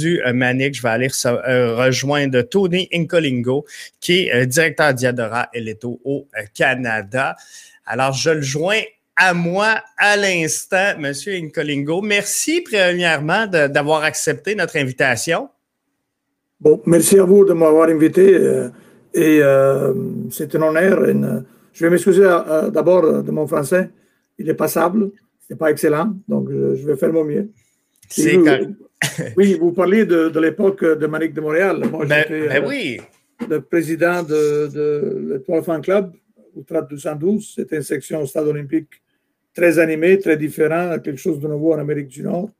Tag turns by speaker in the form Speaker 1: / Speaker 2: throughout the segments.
Speaker 1: du Manic, je vais aller rejoindre Tony Incolingo, qui est directeur Diadora Eleto au Canada. Alors, je le joins à moi à l'instant, Monsieur Incolingo. Merci premièrement d'avoir accepté notre invitation.
Speaker 2: Bon, merci à vous de m'avoir invité euh, et euh, c'est un honneur. je vais m'excuser euh, d'abord de mon français. Il est passable, n'est pas excellent, donc je vais faire mon mieux.
Speaker 1: C'est
Speaker 2: Oui, vous parliez de, l'époque de Manique de Montréal.
Speaker 1: Moi, ben, ben oui.
Speaker 2: le président de, de l'Étoile Fan Club, Outrade 212. C'était une section au stade olympique très animée, très différent, quelque chose de nouveau en Amérique du Nord.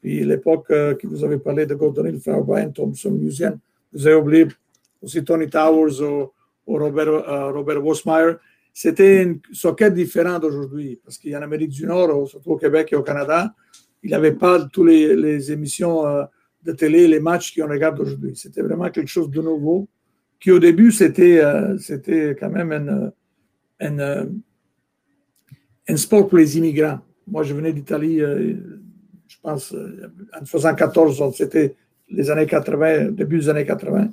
Speaker 2: Puis l'époque euh, que vous avez parlé de Gordon Hill, Frère Brian Thompson Museum, vous avez oublié aussi Tony Towers ou, Robert, euh, Robert C'était une socket différente d'aujourd'hui, parce qu'en Amérique du Nord, surtout au Québec et au Canada, il n'y avait pas toutes les, émissions euh, de télé, les matchs qu'on regarde aujourd'hui. C'était vraiment quelque chose de nouveau, qui au début, c'était c'était quand même un, un, un, sport pour les immigrants. Moi, je venais d'Italie je pense, euh, en 74, c'était les années 80, début des années 80.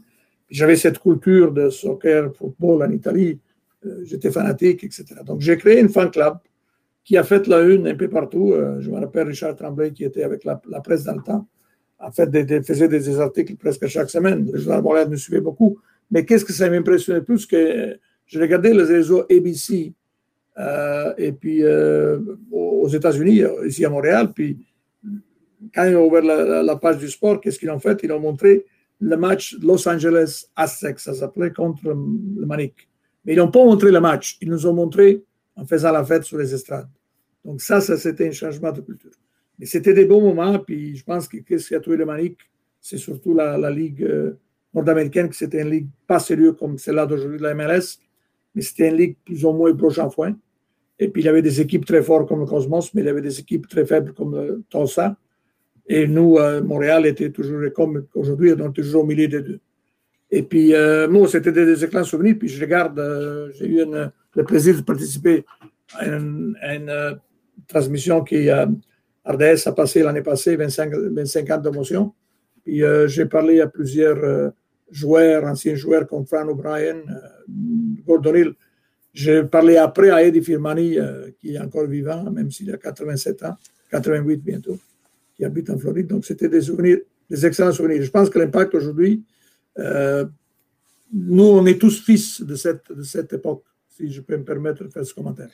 Speaker 2: J'avais cette culture de soccer, football en Italie. Euh, j'étais fanatique, etc. Donc, j'ai créé une fan club qui a fait la une un peu partout. Euh, je me rappelle Richard Tremblay qui était avec la, presse dans le temps. En fait, des, faisait des, articles presque chaque semaine. Le journal Montréal me suivait beaucoup. Mais qu'est-ce que ça m'impressionnait plus que je regardais les réseaux ABC et puis aux États-Unis, ici à Montréal, puis quand ils ont ouvert la, page du sport, qu'est-ce qu'ils ont fait? Ils ont montré le match Los Angeles Aztecs, ça s'appelait contre le Manic. Mais ils n'ont pas montré le match, ils nous ont montré en faisant la fête sur les estrades. Donc ça, ça c'était un changement de culture. Mais c'était des bons moments, puis je pense que qu'est-ce qui a tué le Manic, c'est surtout la, ligue euh, nord-américaine, que c'était une ligue pas sérieuse comme celle-là d'aujourd'hui de la MLS, mais c'était une ligue plus ou moins proche en foin. Et puis il y avait des équipes très fortes comme le Cosmos, mais il y avait des équipes très faibles comme le Tulsa. Et nous, euh, Montréal était toujours, comme aujourd'hui, on est toujours au milieu des deux. Et puis, euh, moi, c'était des, excellents souvenirs. Puis, je regarde, j'ai eu le plaisir de participer à une, transmission qui, euh, RDS a passé l'année passée, 25, 25 ans de motion. Puis, j'ai parlé à plusieurs joueurs, anciens joueurs comme Fran O'Brien, Gordon Hill. J'ai parlé après à Eddie Firmani, qui est encore vivant, même s'il a 87 ans, 88 bientôt qui habitent en Floride. Donc, c'était des souvenirs, des excellents souvenirs. Je pense que l'impact aujourd'hui, euh, nous, on est tous fils de cette, de cette époque, si je peux me permettre de faire ce commentaire.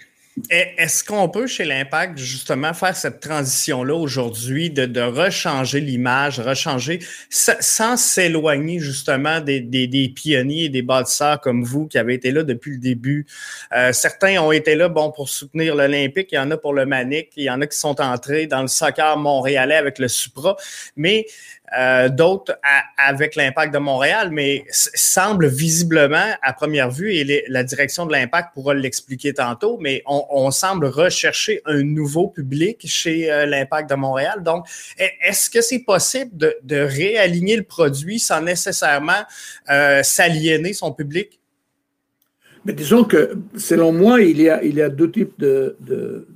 Speaker 1: Est-ce qu'on peut, chez l'Impact, justement, faire cette transition-là aujourd'hui, de, de rechanger l'image, rechanger, sans s'éloigner justement des, pionniers et des bâtisseurs comme vous qui avez été là depuis le début? Euh, certains ont été là, bon, pour soutenir l'Olympique, il y en a pour le Manic, il y en a qui sont entrés dans le soccer montréalais avec le Supra, mais euh, d'autres avec l'impact de Montréal, mais semble visiblement, à première vue, et la direction de l'impact pourra l'expliquer tantôt, mais on, semble rechercher un nouveau public chez euh, l'impact de Montréal. Donc, est-ce que c'est possible de, réaligner le produit sans nécessairement euh, s'aliéner son public?
Speaker 2: Mais disons que, selon moi, il y a, il y a deux types de, de,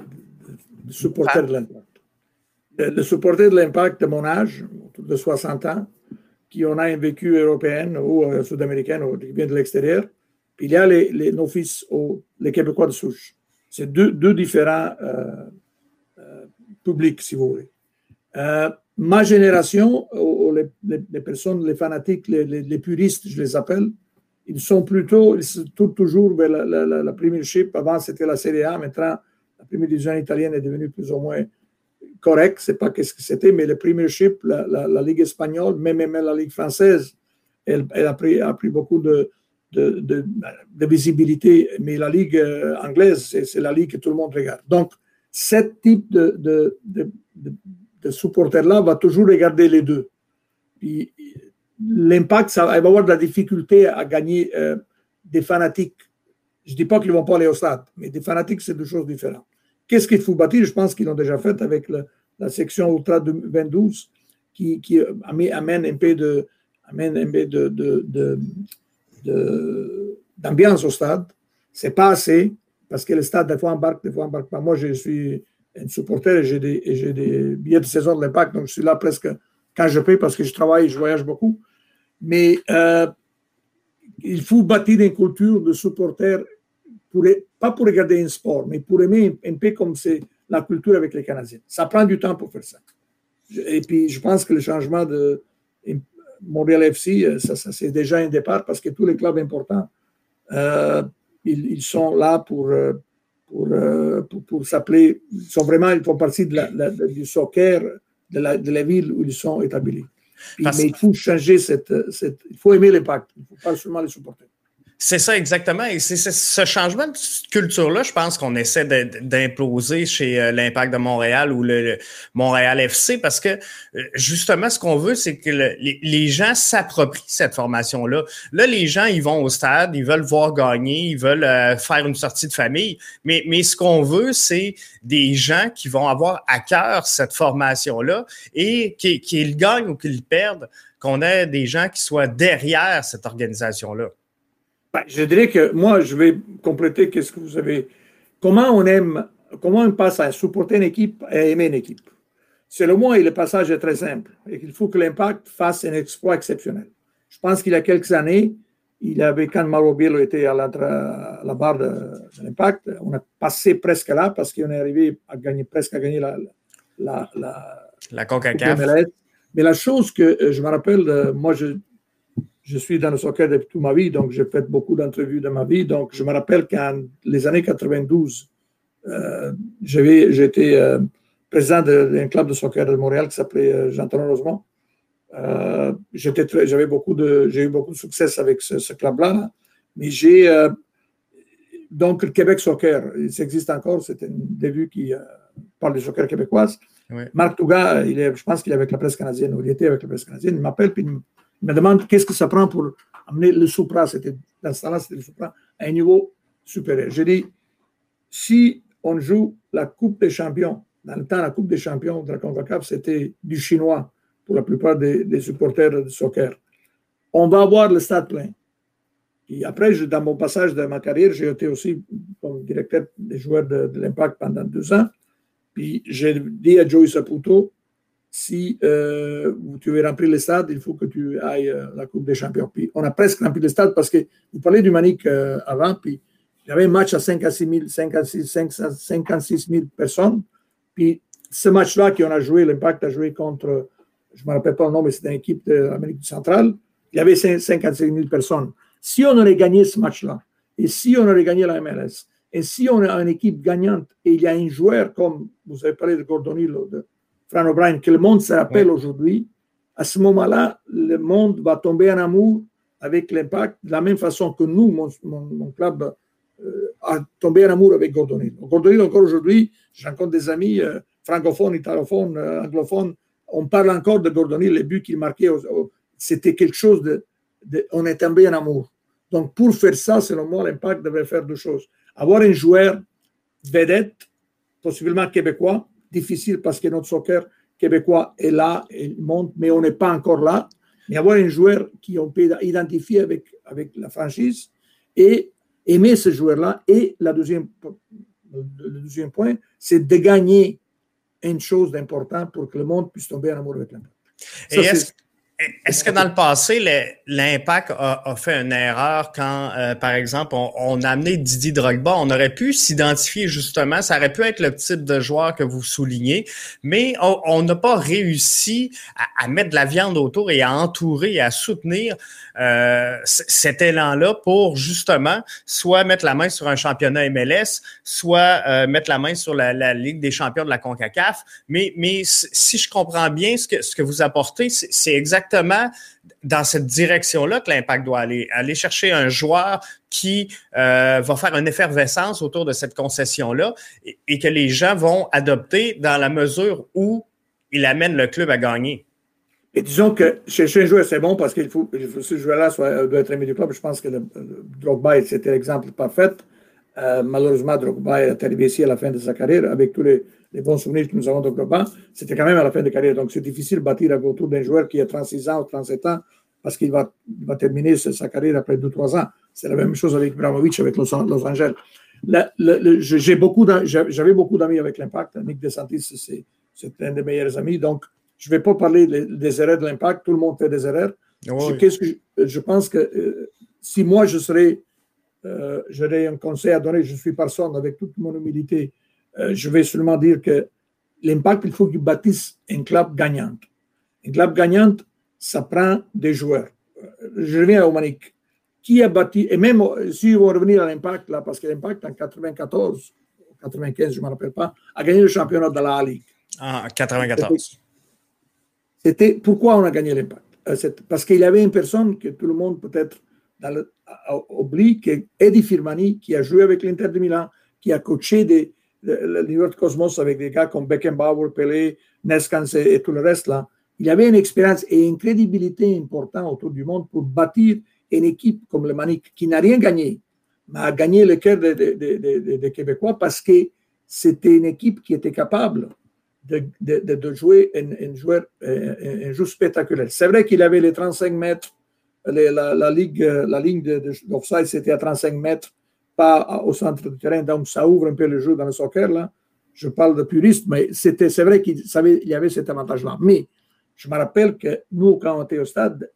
Speaker 2: supporters de l'impact. Le supporter de l'impact de mon âge, de 60 ans qui ont un vécu européen ou euh, sud-américain ou qui vient de l'extérieur. Il y a les, les nos fils, ou les Québécois de souche. C'est deux, deux, différents euh, euh, publics, si vous voulez. ma génération, ou les, les, personnes, les fanatiques, les, puristes, je les appelle, ils sont plutôt, ils se tournent toujours vers la, la, la, Premiership. Avant, c'était la Serie A. Maintenant, la Première Division italienne est devenue plus ou moins correct, c'est pas qu'est-ce que c'était, mais le Premiership, la, la, Ligue espagnole, même, même la Ligue française, elle, a, pris, beaucoup de, visibilité, mais la Ligue euh, anglaise, c'est la Ligue que tout le monde regarde. Donc, ce type de, de, supporter-là va toujours regarder les deux. L'impact, ça, va avoir de la difficulté à gagner euh, des fanatiques. Je ne dis pas qu'ils ne vont pas aller au stade, mais des fanatiques, c'est deux choses différentes. Qu'est-ce qu'il faut bâtir? Je pense qu'ils l'ont déjà fait avec la section Ultra 22 qui, amène un peu d'ambiance au stade. C'est pas assez parce que le stade, des fois, embarque, des fois, embarque pas. Moi, je suis un supporter et j'ai des, des, billets de saison de l'impact, donc je suis là presque quand je peux parce que je travaille, je voyage beaucoup. Mais euh, il faut bâtir une culture de supporters, pour, pas pour regarder un sport, mais pour aimer un peu comme c'est la culture avec les Canadiens. Ça prend du temps pour faire ça. Et puis, je pense que le changement de Montréal FC, euh, ça, c'est déjà un départ parce que tous les clubs importants, euh, ils, sont là pour, euh, pour, pour, s'appeler, ils sont vraiment, ils font partie de la, du soccer de la, de la ville où ils sont établis. mais il faut changer cette, cette il faut aimer l'impact, il ne faut pas seulement les supporter.
Speaker 1: C'est ça exactement. Et c'est ce changement de culture-là, je pense qu'on essaie d'imposer chez euh, l'Impact de Montréal ou le, Montréal FC parce que euh, justement, ce qu'on veut, c'est que les, gens s'approprient cette formation-là. Là, les gens, ils vont au stade, ils veulent voir gagner, ils veulent euh, faire une sortie de famille. Mais, mais ce qu'on veut, c'est des gens qui vont avoir à cœur cette formation-là et qu'ils gagnent ou qu'ils perdent, qu'on ait des gens qui soient derrière cette organisation-là.
Speaker 2: Ben, je dirais que moi, je vais compléter qu'est-ce que vous avez. Comment on aime, comment on passe à supporter une équipe et à aimer une équipe? Selon moi, le passage est très simple et qu'il faut que l'impact fasse un exploit exceptionnel. Je pense qu'il y a quelques années, il avait, quand Mauro Biello était à la, la barre de, l'impact, on a passé presque là parce qu'on est arrivé à gagner, presque à gagner la, la, la,
Speaker 1: la CONCACAF.
Speaker 2: Mais la chose que euh, je me rappelle, moi, je, je suis dans le soccer depuis toute ma vie, donc j'ai fait beaucoup d'entrevues de ma vie. Donc, je me rappelle qu'en les années 92, euh, j'étais euh, président d'un club de soccer de Montréal qui s'appelait euh, Jean-Thomas Rosemont. Euh, j'avais beaucoup de, j'ai eu beaucoup de succès avec ce, club-là, mais j'ai donc le Québec Soccer, ça existe encore, c'est un début qui parle du soccer québécoise. Marc Touga, il est, je pense qu'il est avec la presse canadienne, ou il était avec la presse canadienne, il m'appelle puis il me demande qu'est-ce que ça prend pour amener le Supra, c'était, dans ce c'était le Supra, à un niveau supérieur. J'ai dit, si on joue la Coupe des champions, dans le temps, la Coupe des champions de la CONCACAF, c'était du chinois pour la plupart des, supporters de soccer. On va avoir le stade plein. Et après, dans mon passage de ma carrière, j'ai été aussi comme directeur des joueurs de l'Impact pendant deux ans. Puis j'ai dit à Joey Saputo, si euh, tu veux remplir le stade, il faut que tu ailles à euh, la Coupe des Champions. On a presque rempli le stade parce que vous parlez du Manic euh, avant, puis il y avait un match à 56 000, 56, 000 personnes. Puis ce match-là qu'on a joué, l'Impact a joué contre, je ne me rappelle pas le nom, mais c'était une équipe de l'Amérique centrale, il y avait 56 000 personnes. Si on aurait gagné ce match-là, et si on aurait gagné la MLS, et si on a une équipe gagnante, et il y a un joueur comme, vous avez parlé de Gordonillo, de, Fran O'Brien, que le monde se rappelle aujourd'hui, à ce moment-là, le monde va tomber en amour avec l'impact, de la même façon que nous, mon, club, euh, a tombé en amour avec Gordonil. Gordonil, encore aujourd'hui, je rencontre des amis euh, francophones, italophones, euh, anglophones, on parle encore de Gordonil, les buts qu'il marquait, c'était quelque chose de, On est tombé en amour. Donc, pour faire ça, selon moi, l'impact devait faire deux choses. Avoir un joueur vedette, possiblement québécois, difficile parce que notre soccer québécois est là, il monte, mais on n'est pas encore là. Mais avoir un joueur qui on peut identifier avec, avec la franchise et aimer ce joueur-là. Et la deuxième, le deuxième point, c'est de gagner une chose d'important pour que le monde puisse tomber en amour avec l'impact.
Speaker 1: Est-ce que dans le passé, l'impact a, fait une erreur quand, euh, par exemple, on, a amené Didier Drogba? On aurait pu s'identifier justement, ça aurait pu être le type de joueur que vous soulignez, mais on n'a pas réussi à, mettre de la viande autour et à entourer et à soutenir euh, cet élan-là pour justement soit mettre la main sur un championnat MLS, soit euh, mettre la main sur la, Ligue des champions de la CONCACAF. Mais, mais si je comprends bien ce que, ce que vous apportez, c'est exactement exactement dans cette direction-là que l'impact doit aller. Aller chercher un joueur qui euh, va faire une effervescence autour de cette concession-là et, que les gens vont adopter dans la mesure où il amène le club à gagner.
Speaker 2: Et disons que chercher un joueur, c'est bon parce qu'il faut que ce joueur-là doit être aimé du club. Je pense que le, Drogba, c'était l'exemple parfait. Euh, malheureusement, Drogba est arrivé ici à la fin de sa carrière avec tous les les bons souvenirs que nous avons de Global, c'était quand même à la fin de carrière. Donc, c'est difficile de bâtir autour d'un joueur qui a 36 ans ou 37 ans parce qu'il va, va, terminer sa carrière après 2-3 ans. C'est la même chose avec Bramovic, avec Los, Angeles. J'avais beaucoup d'amis avec l'Impact. Nick DeSantis, c'est un des meilleurs amis. Donc, je ne vais pas parler des erreurs de l'impact, tout le monde fait des erreurs. Je, je, pense que euh, si moi je serais, euh, j'aurais un conseil à donner, je suis personne avec toute mon humilité, euh, je vais seulement dire que l'impact, il faut qu'il bâtisse un club gagnant. Un club gagnant, ça prend des joueurs. Je reviens à Manique. Qui a bâti, et même si on revenir à l'impact, là, parce que l'impact en 94, 95, je ne me rappelle pas, a gagné le championnat de la Ligue.
Speaker 1: En 94.
Speaker 2: C'était pourquoi on a gagné l'impact? Euh, parce qu'il y avait une personne que tout le monde peut-être oublie, qui est Eddie Firmani, qui a joué avec l'Inter de Milan, qui a coaché des, le, New York Cosmos avec des gars comme Beckenbauer, Pelé, Neskans et tout le reste là. Il avait une expérience et une crédibilité importante autour du monde pour bâtir une équipe comme le Manic qui n'a rien gagné, mais a gagné le cœur des de, Québécois parce que c'était une équipe qui était capable de, de jouer un, joueur, un, jeu spectaculaire. C'est vrai qu'il avait les 35 mètres, la, la, ligue, la ligne d'offside c'était à 35 mètres, pas au centre du terrain, donc ça ouvre un peu le jeu dans le soccer. Là. Je parle de puriste, mais c'était, c'est vrai qu'il savait, il y avait cet avantage-là. Mais je me rappelle que nous, quand on était au stade,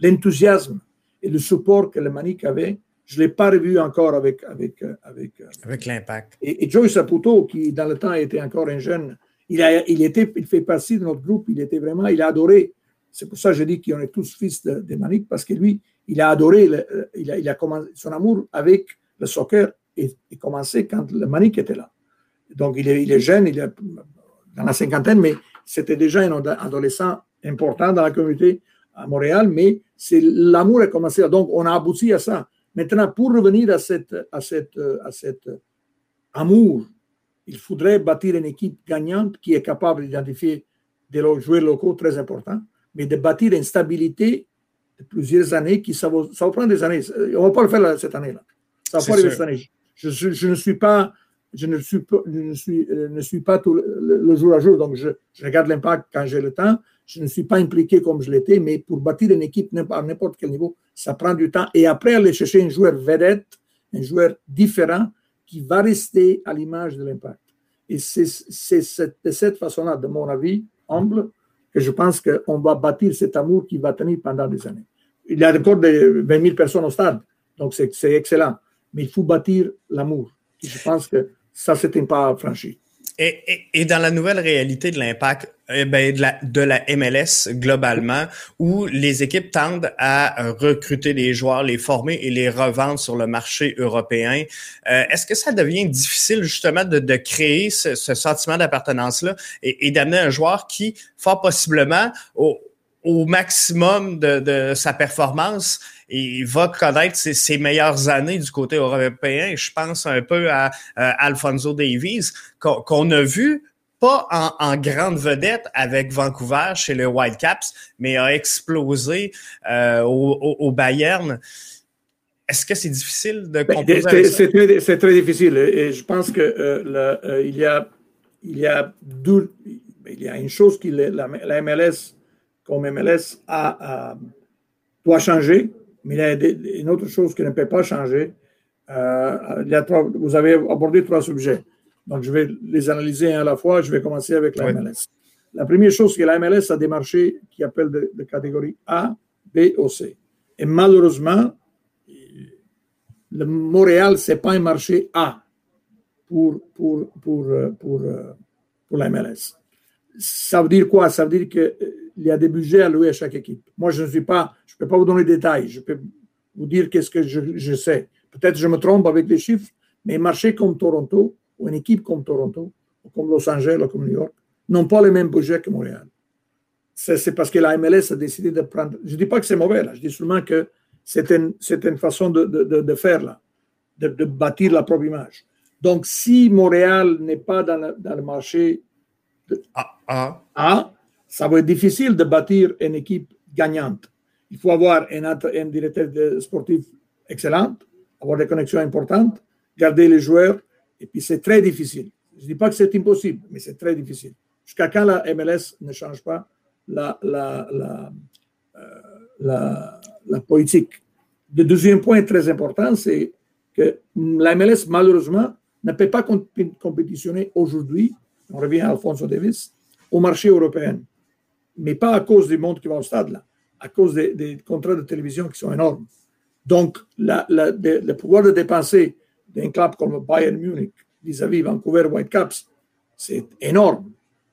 Speaker 2: l'enthousiasme et le support que le Manic avait, je ne l'ai pas revu encore avec, avec, avec,
Speaker 1: avec l'impact.
Speaker 2: Et, et, Joey Saputo, qui dans le temps était encore un jeune, il, a, il, était, il fait partie de notre groupe, il était vraiment, il a adoré. C'est pour ça que je dis qu'on est tous fils de, de Manic, parce que lui, il a adoré, il, a, il a commencé, son amour avec le soccer est, commencé quand le Manic était là. Donc, il est, est jeune, il est dans la cinquantaine, mais c'était déjà un adolescent important dans la communauté à Montréal, mais c'est l'amour a commencé. Donc, on a abouti à ça. Maintenant, pour revenir à cette, à cette, à cet amour, il faudrait bâtir une équipe gagnante qui est capable d'identifier des joueurs locaux très importants, mais de bâtir une stabilité plusieurs années qui ça va, ça va prendre des années. On ne va pas le faire cette année-là. Ça va pas arriver cette année. Je, je, ne suis pas, je ne suis pas, je ne suis, euh, ne suis pas tout le, jour à jour, donc je, je regarde l'impact quand j'ai le temps. Je ne suis pas impliqué comme je l'étais, mais pour bâtir une équipe à n'importe quel niveau, ça prend du temps. Et après, aller chercher un joueur vedette, un joueur différent qui va rester à l'image de l'impact. Et c'est de cette façon-là, de mon avis, humble, que je pense qu'on va bâtir cet amour qui va tenir pendant des années. Il y a encore de 20 000 personnes au stade, donc c'est excellent. Mais il faut bâtir l'amour. Je pense que ça, c'est un pas franchi.
Speaker 1: Et, et, dans la nouvelle réalité de l'impact eh ben, de, la, de la MLS globalement, où les équipes tendent à recruter des joueurs, les former et les revendre sur le marché européen, euh, est-ce que ça devient difficile justement de, de créer ce, ce sentiment d'appartenance-là et, et d'amener un joueur qui, fort possiblement, au, au maximum de, de, sa performance et va connaître ses, meilleures années du côté européen. Je pense un peu à, Alfonso Davies qu'on a vu pas en, grande vedette avec Vancouver chez les Whitecaps, mais a explosé euh, au, Bayern. Est-ce que c'est difficile de ben, composer
Speaker 2: C'est très, très, difficile. Et je pense que euh, euh, il y a il y a il y a une chose qui la, la MLS comme MLS a, doit changer, mais il y a une autre chose qui ne peut pas changer. Euh, il y a vous avez abordé trois sujets. Donc, je vais les analyser un à la fois. Je vais commencer avec la MLS. La première chose, c'est que la MLS a des marchés qui appellent de, de catégorie A, B ou C. Et malheureusement, le Montréal, ce n'est pas un marché A pour, pour, pour, pour, pour la MLS. Ça veut dire quoi? Ça veut dire que il y a des budgets alloués à chaque équipe. Moi, je ne suis pas, je peux pas vous donner des détails, je peux vous dire qu'est-ce que je, sais. Peut-être je me trompe avec les chiffres, mais un marché comme Toronto, ou une équipe comme Toronto, ou comme Los Angeles, ou comme New York, n'ont pas le même budget que Montréal. C'est parce que la MLS a décidé de prendre. Je ne dis pas que c'est mauvais, je dis seulement que c'est une, façon de, de, de faire, là, de, bâtir la propre image. Donc, si Montréal n'est pas dans le marché A, ça va être difficile de bâtir une équipe gagnante. Il faut avoir un, directeur sportif excellent, avoir des connexions importantes, garder les joueurs, et puis c'est très difficile. Je ne dis pas que c'est impossible, mais c'est très difficile. Jusqu'à quand la MLS ne change pas la, la, euh, la, politique? Le deuxième point très important, c'est que la MLS, malheureusement, ne peut pas compétitionner aujourd'hui. On revient à Alfonso Davis au marché européen. Mais pas à cause du monde qui va au stade, là, à cause des, contrats de télévision qui sont énormes. Donc, de, le pouvoir de dépenser d'un club comme Bayern Munich vis-à-vis Vancouver Whitecaps, c'est énorme.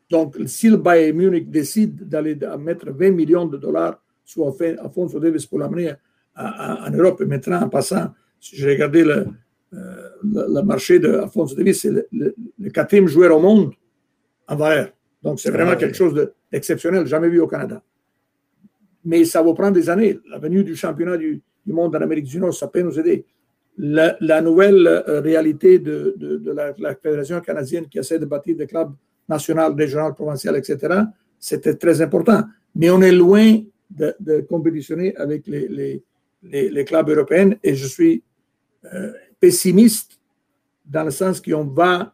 Speaker 2: Donc, si le Bayern Munich décide d'aller mettre 20 millions de dollars sur Alfonso Davis pour l'amener en Europe, et maintenant, en passant, si j'ai regardé le, euh, marché d'Alfonso Davis, c'est le, quatrième joueur au monde en valeur. Donc, c'est vraiment quelque chose d'exceptionnel, jamais vu au Canada. Mais ça va prendre des années. La venue du championnat du, du monde en Amérique du Nord, ça peut nous aider. La, la nouvelle euh, réalité de, de, de la, la, Fédération canadienne qui essaie de bâtir des clubs nationaux, régionaux, provinciaux, etc., c'était très important. Mais on est loin de, de compétitionner avec les, les, les, les, clubs européens et je suis euh, pessimiste dans le sens qu'on va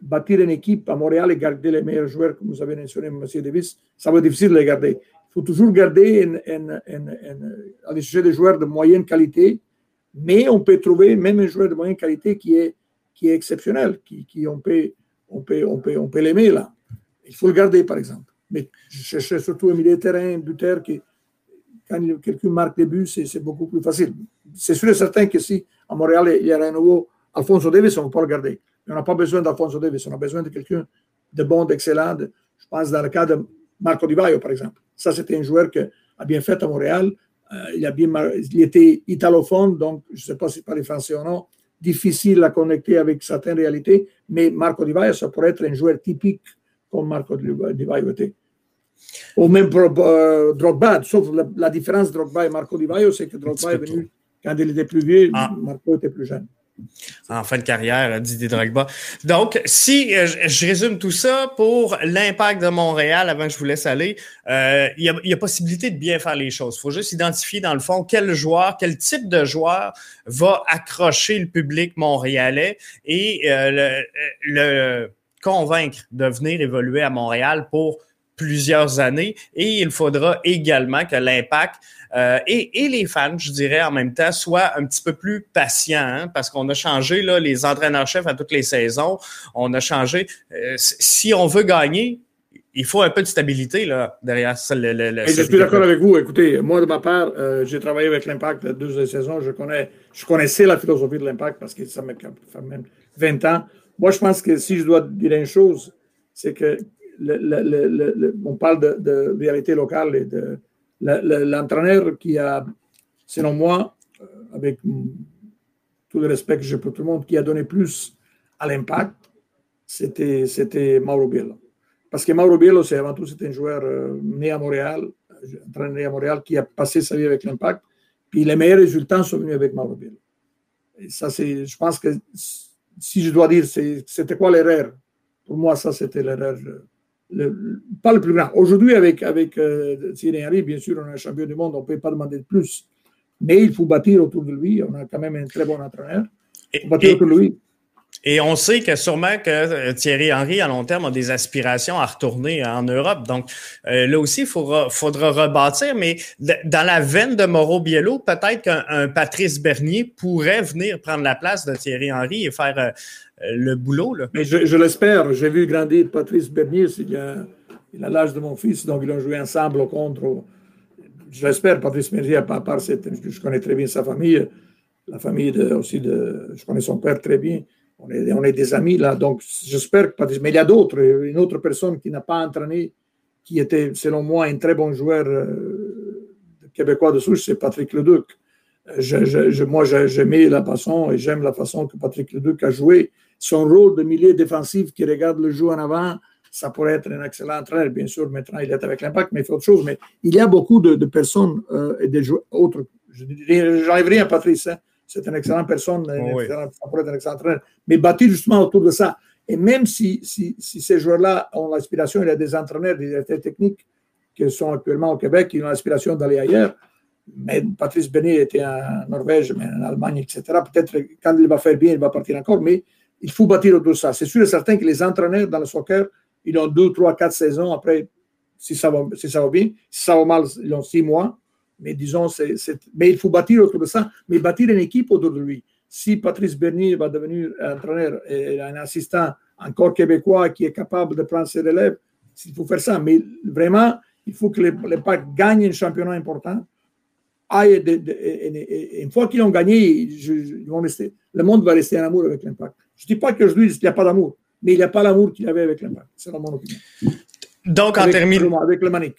Speaker 2: bâtir une équipe à Montréal et garder les meilleurs joueurs, comme vous avez mentionné, M. Davis. Ça va être difficile de les garder faut toujours garder à aller chercher des joueurs de moyenne qualité, mais on peut trouver même un joueur de moyenne qualité qui est, qui est exceptionnel, qui, qui on peut, on peut, on peut, on peut l'aimer là. Il faut le garder, par exemple. Mais je cherchais surtout un milieu de terrain, un buteur qui, quand quelqu'un marque des buts, c'est beaucoup plus facile. C'est sûr et certain que si à Montréal il y a un nouveau Alfonso Davis, on ne peut le garder. On n'a pas besoin d'Alfonso Davis, on a besoin de quelqu'un de bon, d'excellent. Je pense dans le cas de Marco Di Vaio, par exemple. Ça, c'était un joueur qui a bien fait à Montréal. Euh, il, a bien, il était italophone, donc je ne sais pas si parlait français ou non. Difficile à connecter avec certaines réalités, mais Marco Di Vaio, ça pourrait être un joueur typique comme Marco Di Vaio était. Ou même euh, Drogba, sauf la, la, différence Drogba et Marco Di Vaio, c'est que Drogba est venu quand il était plus vieux, ah. Marco était plus jeune
Speaker 1: en fin de carrière, Didier Drogba. Donc, si euh, je résume tout ça pour l'impact de Montréal, avant que je vous laisse aller, euh, il, y a, possibilité de bien faire les choses. Il faut juste identifier, dans le fond, quel joueur, quel type de joueur va accrocher le public montréalais et euh, le convaincre de venir évoluer à Montréal pour plusieurs années. Et il faudra également que l'impact euh, et, et, les fans, je dirais en même temps, soient un petit peu plus patients hein, parce qu'on a changé là, les entraîneurs-chefs à toutes les saisons. On a changé. Euh, si on veut gagner, il faut un peu de stabilité là, derrière ça. Le, le,
Speaker 2: je suis d'accord avec vous. Écoutez, moi, de ma part, euh, j'ai travaillé avec l'Impact deux saisons. Je, connais, je connaissais la philosophie de l'Impact parce que ça fait même 20 ans. Moi, je pense que si je dois dire une chose, c'est que on parle de, de, réalité locale et de, l'entraîneur qui a, selon moi, euh, avec tout le respect que j'ai pour tout le monde, qui a donné plus à l'impact, c'était, Mauro Biello. Parce que Mauro Biello, c'est avant tout, un joueur euh, né à Montréal, entraîneur né à Montréal, qui a passé sa vie avec l'impact. Puis les meilleurs résultats sont venus avec Mauro Biello. Ça, je pense que si je dois dire, c'était quoi l'erreur? Pour moi, ça, c'était l'erreur euh, le, pas le plus grand. Aujourd'hui, avec, avec euh, Thierry Henry, bien sûr, on est champion du monde, on ne peut pas demander de plus. Mais il faut bâtir autour de lui. On a quand même un très bon entraîneur. Il faut bâtir
Speaker 1: et, autour de lui. Et on sait que sûrement que euh, Thierry Henry, à long terme, a des aspirations à retourner en Europe. Donc, euh, là aussi, il faudra, rebâtir. Mais dans la veine de Mauro Biello, peut-être qu'un Patrice Bernier pourrait venir prendre la place de Thierry Henry et faire euh, le boulot.
Speaker 2: Mais je, l'espère. J'ai vu grandir Patrice Bernier. Il a, l'âge de mon fils, donc ils ont joué ensemble au contre. Je l'espère, Patrice Bernier, à part cette, je connais très bien sa famille, la famille aussi de, je connais son père très bien. On est, des amis là, donc j'espère que. Mais il y a d'autres. Une autre personne qui n'a pas entraîné, qui était, selon moi, un très bon joueur euh, québécois de souche, c'est Patrick Leduc. Je, je, moi, j'aimais la façon et j'aime la façon que Patrick Leduc a joué. Son rôle de milieu défensif qui regarde le jeu en avant, ça pourrait être un excellent entraîneur. Bien sûr, maintenant, il est avec l'impact, mais il fait autre chose. Mais il y a beaucoup de, personnes euh, et des joueurs autres. Je n'enlève rien Patrice. Hein. C'est une excellente personne, excellent, ça pourrait être un excellent entraîneur. Mais bâti justement autour de ça. Et même si, si, si ces joueurs-là ont l'aspiration, il y a des entraîneurs, des directeurs techniques qui sont actuellement au Québec, qui ont l'aspiration d'aller ailleurs, mais Patrice Benet était en Norvège, mais en Allemagne, etc. Peut-être quand il va faire bien, il va partir encore, mais il faut bâtir autour de ça. C'est sûr et certain que les entraîneurs dans le soccer, ils ont deux, trois, quatre saisons après, si ça va, si ça va bien. Si ça va mal, ils ont six mois. Mais disons, mais il faut bâtir autour de ça, mais bâtir une équipe autour de lui. Si Patrice Bernier va devenir entraîneur et un assistant encore québécois qui est capable de prendre ses relèves, il faut faire ça. Mais vraiment, il faut que l'Impact gagne un championnat important. Et, une fois qu'ils ont gagné, ils vont rester, le monde va rester en amour avec l'Impact. Je ne dis pas que il n'y a pas d'amour, mais il n'y a pas l'amour qu'il avait avec l'Impact. C'est mon opinion.
Speaker 1: Donc, en terminant.
Speaker 2: Avec le Manic.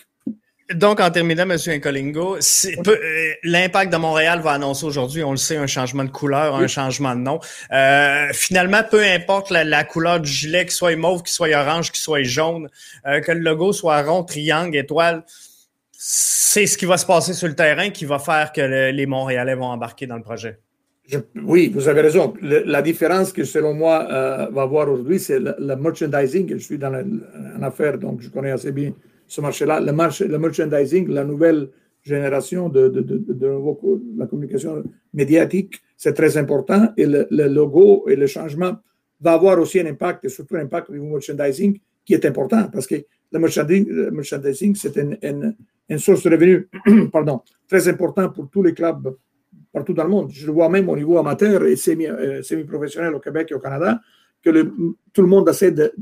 Speaker 1: Donc, en terminant, M. Incolingo, euh, l'impact de Montréal va annoncer aujourd'hui, on le sait, un changement de couleur, un changement de nom. Euh, finalement, peu importe la, couleur du gilet, qu'il soit mauve, qu'il soit orange, qu'il soit jaune, euh, que le logo soit rond, triangle, étoile, c'est ce qui va se passer sur le terrain qui va faire que les Montréalais vont embarquer dans le projet.
Speaker 2: oui, vous avez raison. la différence que, selon moi, va avoir aujourd'hui, c'est le, merchandising. Je suis dans une affaire, donc je connais assez bien ce marché-là, le, merchandising, la nouvelle génération de, la communication médiatique, c'est très important. Et le, logo et le changement va avoir aussi un impact, et surtout un impact du merchandising qui est important parce que le merchandising, c'est une, source de revenus pardon, très important pour tous les clubs partout dans le monde. Je le vois même au niveau amateur et euh, semi-professionnel au Québec et au Canada, que tout le monde essaie de,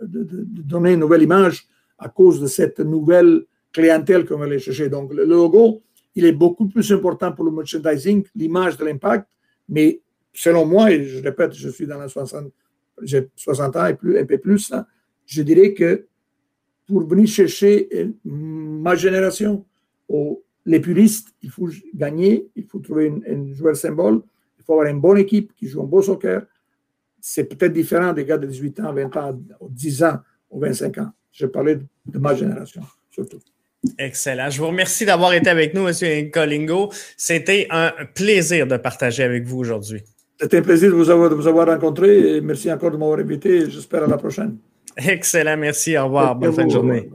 Speaker 2: donner une nouvelle image à cause de cette nouvelle clientèle qu'on va aller chercher. Donc, le logo, il est beaucoup plus important pour le merchandising, l'image de l'impact, mais selon moi, et je répète, je suis dans la 60, j'ai 60 ans et plus, un peu plus, hein, je dirais que pour venir chercher ma génération, les puristes, il faut gagner, il faut trouver un joueur symbole, il faut avoir une bonne équipe qui joue un beau soccer. C'est peut-être différent des gars de 18 ans, 20 ans, 10 ans ou 25 ans. Je parlais de ma génération, surtout.
Speaker 1: Excellent. Je vous remercie d'avoir été avec nous, M. Colingo. C'était un plaisir de partager avec vous aujourd'hui.
Speaker 2: C'était un plaisir de vous avoir, de vous avoir rencontré et merci encore de m'avoir invité. J'espère à la prochaine.
Speaker 1: Excellent. Merci. Au revoir. Bonne fin de journée.